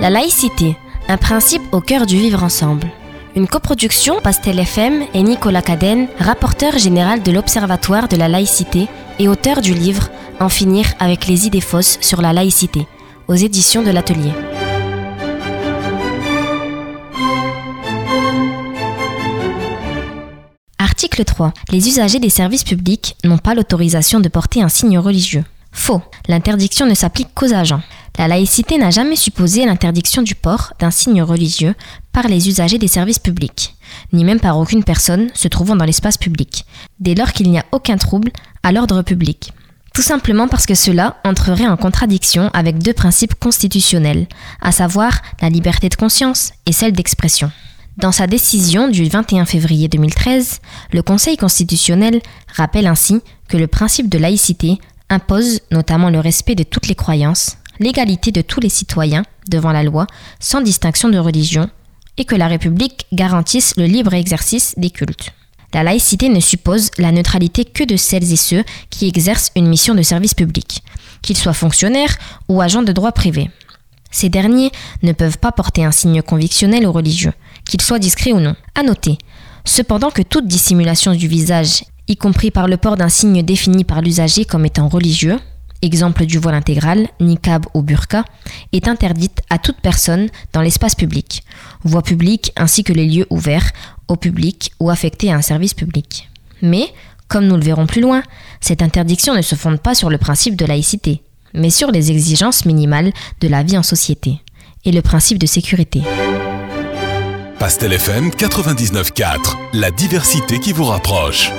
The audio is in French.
La laïcité, un principe au cœur du vivre ensemble. Une coproduction Pastel FM et Nicolas Cadenne, rapporteur général de l'Observatoire de la laïcité et auteur du livre En finir avec les idées fausses sur la laïcité, aux éditions de l'Atelier. Article 3. Les usagers des services publics n'ont pas l'autorisation de porter un signe religieux. Faux. L'interdiction ne s'applique qu'aux agents. La laïcité n'a jamais supposé l'interdiction du port d'un signe religieux par les usagers des services publics, ni même par aucune personne se trouvant dans l'espace public, dès lors qu'il n'y a aucun trouble à l'ordre public. Tout simplement parce que cela entrerait en contradiction avec deux principes constitutionnels, à savoir la liberté de conscience et celle d'expression. Dans sa décision du 21 février 2013, le Conseil constitutionnel rappelle ainsi que le principe de laïcité impose notamment le respect de toutes les croyances, l'égalité de tous les citoyens devant la loi, sans distinction de religion, et que la République garantisse le libre exercice des cultes. La laïcité ne suppose la neutralité que de celles et ceux qui exercent une mission de service public, qu'ils soient fonctionnaires ou agents de droit privé. Ces derniers ne peuvent pas porter un signe convictionnel ou religieux, qu'il soit discret ou non. À noter, cependant que toute dissimulation du visage, y compris par le port d'un signe défini par l'usager comme étant religieux, exemple du voile intégral, niqab ou burqa, est interdite à toute personne dans l'espace public, voie publique ainsi que les lieux ouverts au public ou affectés à un service public. Mais, comme nous le verrons plus loin, cette interdiction ne se fonde pas sur le principe de laïcité, mais sur les exigences minimales de la vie en société et le principe de sécurité. Pastel FM 99.4, la diversité qui vous rapproche.